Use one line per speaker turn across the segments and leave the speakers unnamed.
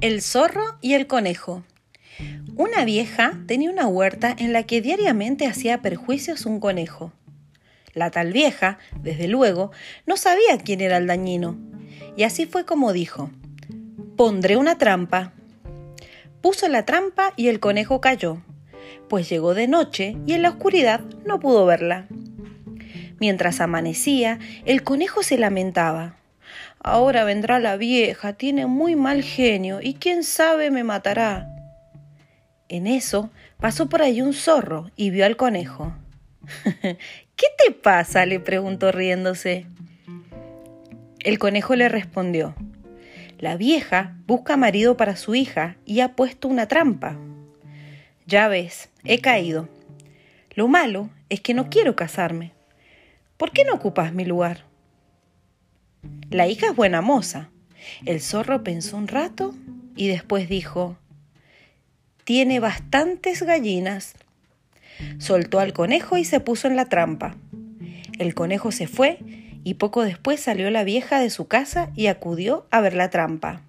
El zorro y el conejo. Una vieja tenía una huerta en la que diariamente hacía perjuicios un conejo. La tal vieja, desde luego, no sabía quién era el dañino, y así fue como dijo, pondré una trampa. Puso la trampa y el conejo cayó, pues llegó de noche y en la oscuridad no pudo verla. Mientras amanecía, el conejo se lamentaba. Ahora vendrá la vieja, tiene muy mal genio y quién sabe me matará. En eso pasó por allí un zorro y vio al conejo. ¿Qué te pasa? le preguntó riéndose. El conejo le respondió, La vieja busca marido para su hija y ha puesto una trampa. Ya ves, he caído. Lo malo es que no quiero casarme. ¿Por qué no ocupas mi lugar? La hija es buena moza. El zorro pensó un rato y después dijo, tiene bastantes gallinas. Soltó al conejo y se puso en la trampa. El conejo se fue y poco después salió la vieja de su casa y acudió a ver la trampa.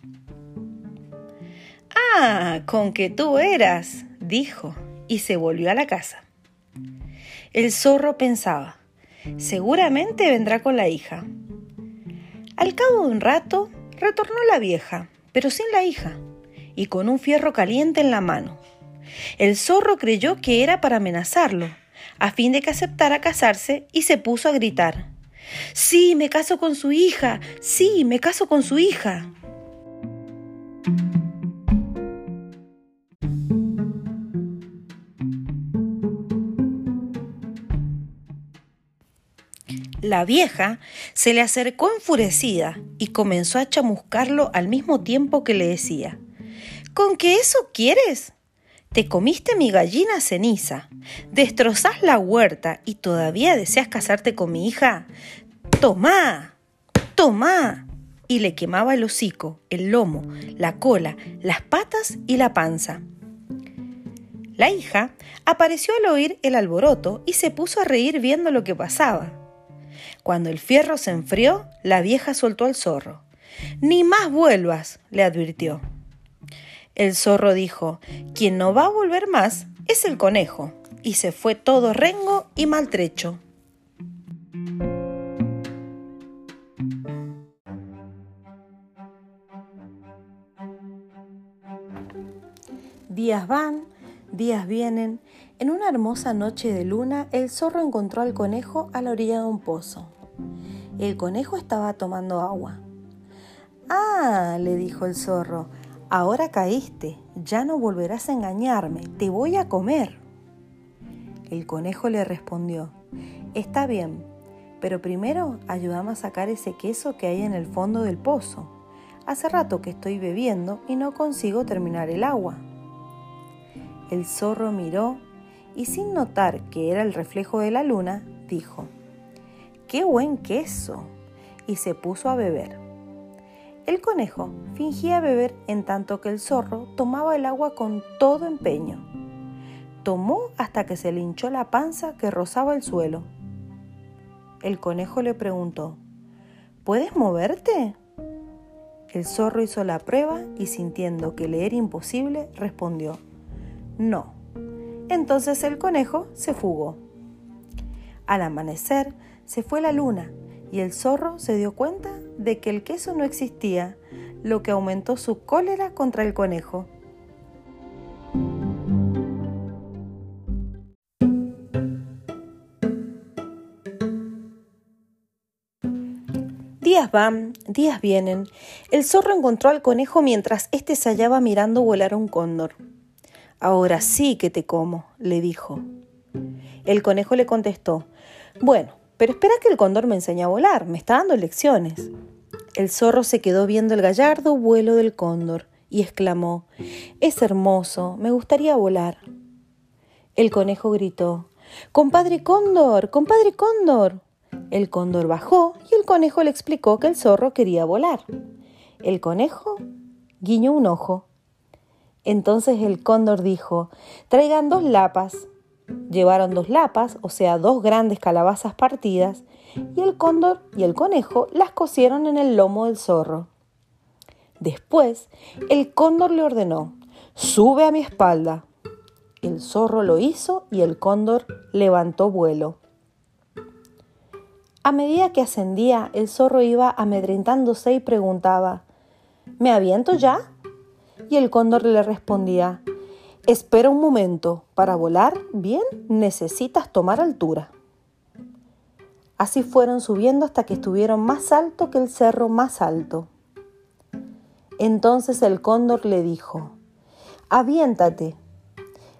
Ah, con que tú eras, dijo, y se volvió a la casa. El zorro pensaba, seguramente vendrá con la hija. Al cabo de un rato, retornó la vieja, pero sin la hija, y con un fierro caliente en la mano. El zorro creyó que era para amenazarlo, a fin de que aceptara casarse, y se puso a gritar. Sí, me caso con su hija. Sí, me caso con su hija. La vieja se le acercó enfurecida y comenzó a chamuscarlo al mismo tiempo que le decía, ¿Con qué eso quieres? Te comiste mi gallina ceniza, destrozás la huerta y todavía deseas casarte con mi hija. ¡Tomá! ¡Tomá! Y le quemaba el hocico, el lomo, la cola, las patas y la panza. La hija apareció al oír el alboroto y se puso a reír viendo lo que pasaba. Cuando el fierro se enfrió, la vieja soltó al zorro. Ni más vuelvas, le advirtió. El zorro dijo, quien no va a volver más es el conejo, y se fue todo rengo y maltrecho. Días van, días vienen. En una hermosa noche de luna, el zorro encontró al conejo a la orilla de un pozo. El conejo estaba tomando agua. Ah, le dijo el zorro, ahora caíste, ya no volverás a engañarme, te voy a comer. El conejo le respondió, está bien, pero primero ayúdame a sacar ese queso que hay en el fondo del pozo. Hace rato que estoy bebiendo y no consigo terminar el agua. El zorro miró y sin notar que era el reflejo de la luna, dijo, ¡Qué buen queso! y se puso a beber. El conejo fingía beber en tanto que el zorro tomaba el agua con todo empeño. Tomó hasta que se le hinchó la panza que rozaba el suelo. El conejo le preguntó, ¿Puedes moverte? El zorro hizo la prueba y sintiendo que le era imposible, respondió, no. Entonces el conejo se fugó. Al amanecer se fue la luna y el zorro se dio cuenta de que el queso no existía, lo que aumentó su cólera contra el conejo. Días van, días vienen. El zorro encontró al conejo mientras éste se hallaba mirando volar un cóndor. Ahora sí que te como, le dijo. El conejo le contestó, bueno, pero espera que el cóndor me enseñe a volar, me está dando lecciones. El zorro se quedó viendo el gallardo vuelo del cóndor y exclamó, es hermoso, me gustaría volar. El conejo gritó, Compadre cóndor, compadre cóndor. El cóndor bajó y el conejo le explicó que el zorro quería volar. El conejo guiñó un ojo entonces el cóndor dijo, traigan dos lapas. Llevaron dos lapas, o sea, dos grandes calabazas partidas, y el cóndor y el conejo las cosieron en el lomo del zorro. Después, el cóndor le ordenó, sube a mi espalda. El zorro lo hizo y el cóndor levantó vuelo. A medida que ascendía, el zorro iba amedrentándose y preguntaba, ¿Me aviento ya? Y el cóndor le respondía, Espera un momento, para volar bien necesitas tomar altura. Así fueron subiendo hasta que estuvieron más alto que el cerro más alto. Entonces el cóndor le dijo, aviéntate.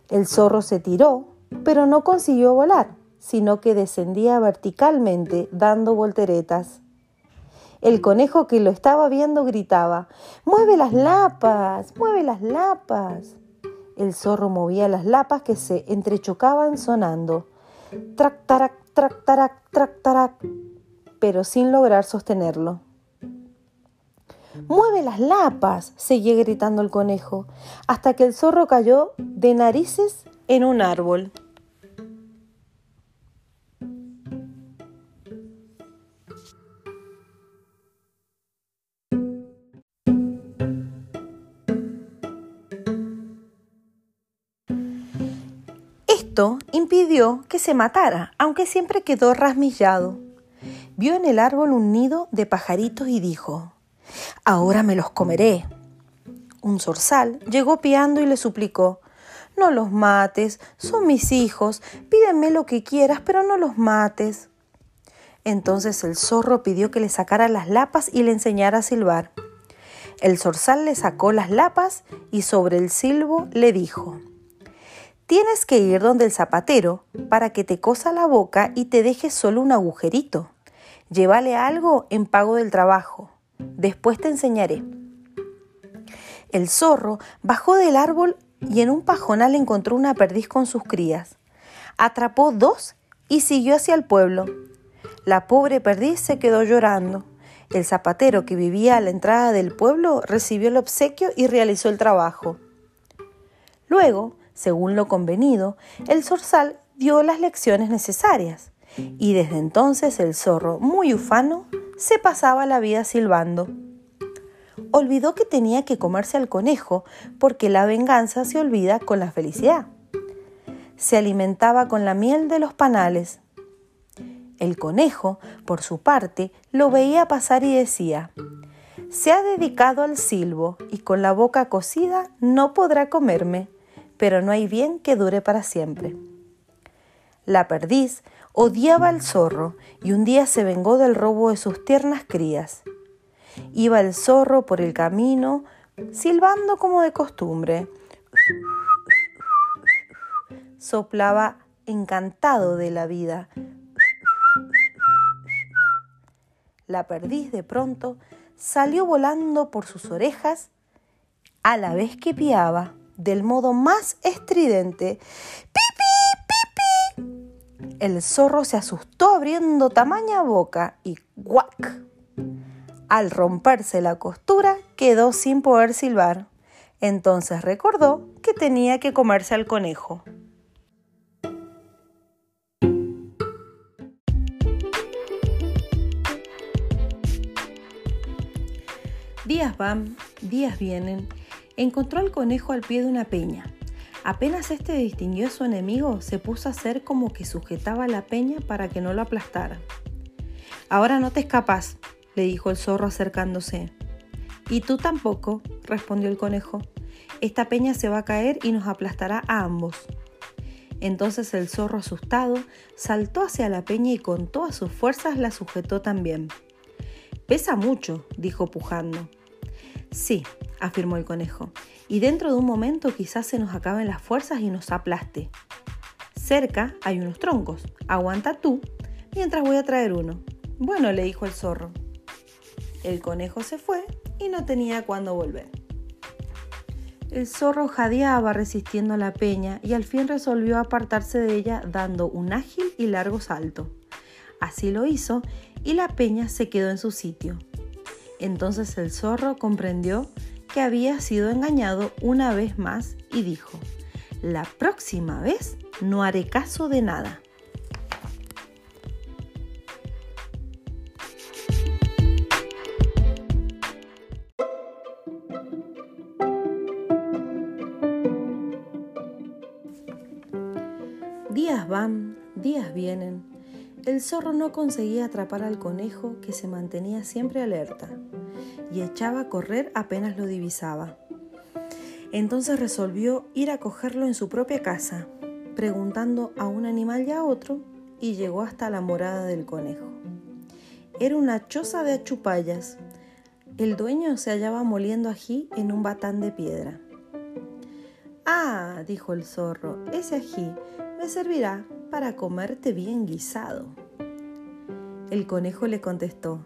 El zorro se tiró, pero no consiguió volar, sino que descendía verticalmente dando volteretas. El conejo que lo estaba viendo gritaba, ¡Mueve las lapas! ¡Mueve las lapas! El zorro movía las lapas que se entrechocaban sonando. Trac, tarac, trac, tarac, trac, tarac, pero sin lograr sostenerlo. Mueve las lapas, seguía gritando el conejo, hasta que el zorro cayó de narices en un árbol. Que se matara, aunque siempre quedó rasmillado. Vio en el árbol un nido de pajaritos y dijo, Ahora me los comeré. Un zorzal llegó piando y le suplicó, No los mates, son mis hijos, pídeme lo que quieras, pero no los mates. Entonces el zorro pidió que le sacara las lapas y le enseñara a silbar. El zorzal le sacó las lapas y sobre el silbo le dijo, Tienes que ir donde el zapatero para que te cosa la boca y te deje solo un agujerito. Llévale algo en pago del trabajo. Después te enseñaré. El zorro bajó del árbol y en un pajonal encontró una perdiz con sus crías. Atrapó dos y siguió hacia el pueblo. La pobre perdiz se quedó llorando. El zapatero que vivía a la entrada del pueblo recibió el obsequio y realizó el trabajo. Luego según lo convenido, el zorzal dio las lecciones necesarias, y desde entonces el zorro, muy ufano, se pasaba la vida silbando. Olvidó que tenía que comerse al conejo, porque la venganza se olvida con la felicidad. Se alimentaba con la miel de los panales. El conejo, por su parte, lo veía pasar y decía, se ha dedicado al silbo y con la boca cocida no podrá comerme pero no hay bien que dure para siempre. La perdiz odiaba al zorro y un día se vengó del robo de sus tiernas crías. Iba el zorro por el camino, silbando como de costumbre. Soplaba encantado de la vida. La perdiz de pronto salió volando por sus orejas a la vez que piaba del modo más estridente. ¡Pipi, pipi! El zorro se asustó abriendo tamaña boca y ¡guac! Al romperse la costura quedó sin poder silbar. Entonces recordó que tenía que comerse al conejo. Días van, días vienen encontró al conejo al pie de una peña. Apenas este distinguió a su enemigo, se puso a hacer como que sujetaba la peña para que no lo aplastara. Ahora no te escapas, le dijo el zorro acercándose. Y tú tampoco, respondió el conejo. Esta peña se va a caer y nos aplastará a ambos. Entonces el zorro asustado saltó hacia la peña y con todas sus fuerzas la sujetó también. Pesa mucho, dijo pujando. Sí, afirmó el conejo, y dentro de un momento quizás se nos acaben las fuerzas y nos aplaste. Cerca hay unos troncos, aguanta tú, mientras voy a traer uno. Bueno, le dijo el zorro. El conejo se fue y no tenía cuándo volver. El zorro jadeaba resistiendo la peña y al fin resolvió apartarse de ella dando un ágil y largo salto. Así lo hizo y la peña se quedó en su sitio. Entonces el zorro comprendió que había sido engañado una vez más y dijo, la próxima vez no haré caso de nada. Días van, días vienen. El zorro no conseguía atrapar al conejo que se mantenía siempre alerta y echaba a correr apenas lo divisaba. Entonces resolvió ir a cogerlo en su propia casa, preguntando a un animal y a otro, y llegó hasta la morada del conejo. Era una choza de achupallas. El dueño se hallaba moliendo ají en un batán de piedra. Ah, dijo el zorro, ese ají me servirá para comerte bien guisado. El conejo le contestó,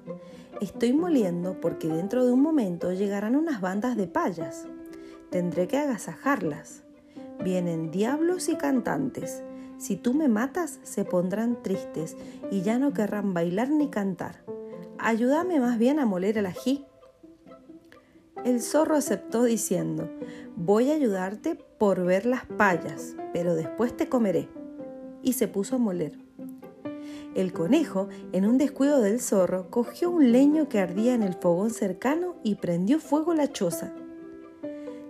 estoy moliendo porque dentro de un momento llegarán unas bandas de payas. Tendré que agasajarlas. Vienen diablos y cantantes. Si tú me matas, se pondrán tristes y ya no querrán bailar ni cantar. Ayúdame más bien a moler el ají. El zorro aceptó diciendo, voy a ayudarte por ver las payas, pero después te comeré. Y se puso a moler. El conejo, en un descuido del zorro, cogió un leño que ardía en el fogón cercano y prendió fuego la choza.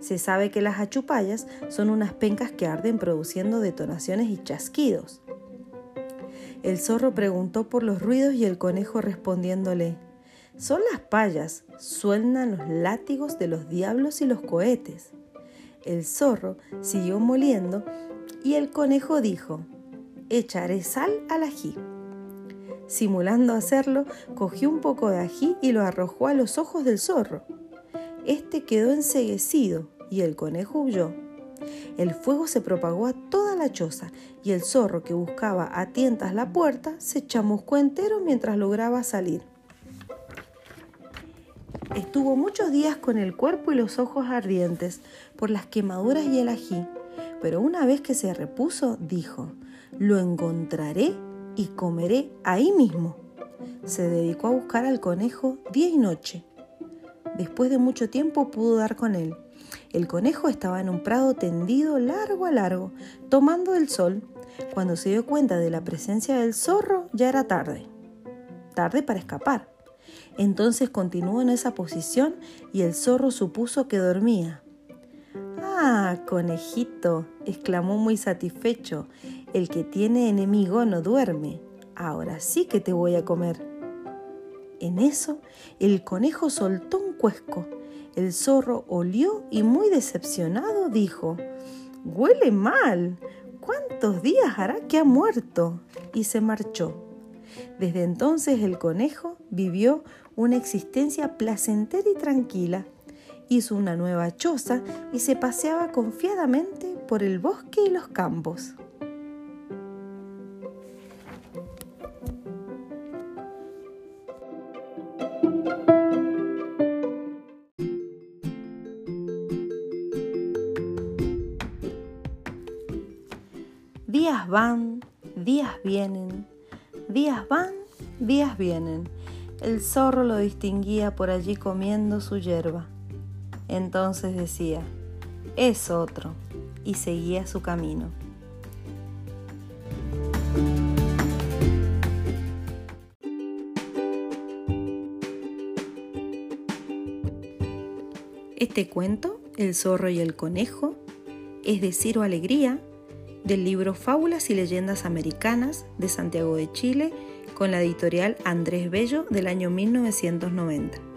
Se sabe que las achupayas son unas pencas que arden produciendo detonaciones y chasquidos. El zorro preguntó por los ruidos y el conejo respondiéndole, son las payas, suenan los látigos de los diablos y los cohetes. El zorro siguió moliendo y el conejo dijo, echaré sal al ají. Simulando hacerlo, cogió un poco de ají y lo arrojó a los ojos del zorro. Este quedó enseguecido y el conejo huyó. El fuego se propagó a toda la choza y el zorro que buscaba a tientas la puerta se chamuscó entero mientras lograba salir. Estuvo muchos días con el cuerpo y los ojos ardientes por las quemaduras y el ají, pero una vez que se repuso, dijo, lo encontraré y comeré ahí mismo. Se dedicó a buscar al conejo día y noche. Después de mucho tiempo pudo dar con él. El conejo estaba en un prado tendido largo a largo, tomando el sol. Cuando se dio cuenta de la presencia del zorro, ya era tarde. Tarde para escapar. Entonces continuó en esa posición y el zorro supuso que dormía. Ah, conejito, exclamó muy satisfecho, el que tiene enemigo no duerme. Ahora sí que te voy a comer. En eso, el conejo soltó un cuesco. El zorro olió y muy decepcionado dijo, Huele mal. ¿Cuántos días hará que ha muerto? Y se marchó. Desde entonces el conejo vivió una existencia placentera y tranquila. Hizo una nueva choza y se paseaba confiadamente por el bosque y los campos. Van, días vienen, días van, días vienen el zorro lo distinguía por allí comiendo su hierba. Entonces decía, es otro, y seguía su camino. Este cuento, El zorro y el conejo, es de Ciro Alegría, del libro Fábulas y Leyendas Americanas de Santiago de Chile, con la editorial Andrés Bello del año 1990.